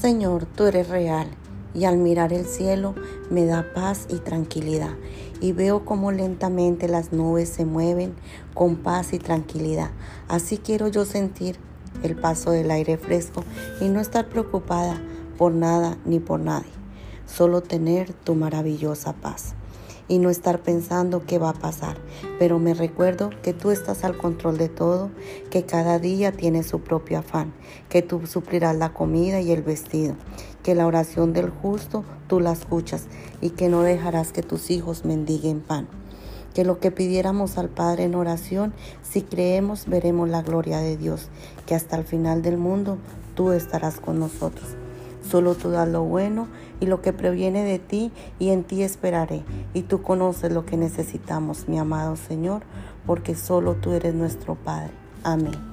Señor, tú eres real y al mirar el cielo me da paz y tranquilidad y veo cómo lentamente las nubes se mueven con paz y tranquilidad. Así quiero yo sentir el paso del aire fresco y no estar preocupada por nada ni por nadie, solo tener tu maravillosa paz y no estar pensando qué va a pasar. Pero me recuerdo que tú estás al control de todo, que cada día tiene su propio afán, que tú suplirás la comida y el vestido, que la oración del justo tú la escuchas y que no dejarás que tus hijos mendiguen pan. Que lo que pidiéramos al Padre en oración, si creemos, veremos la gloria de Dios, que hasta el final del mundo tú estarás con nosotros. Solo tú das lo bueno y lo que proviene de ti y en ti esperaré. Y tú conoces lo que necesitamos, mi amado Señor, porque solo tú eres nuestro Padre. Amén.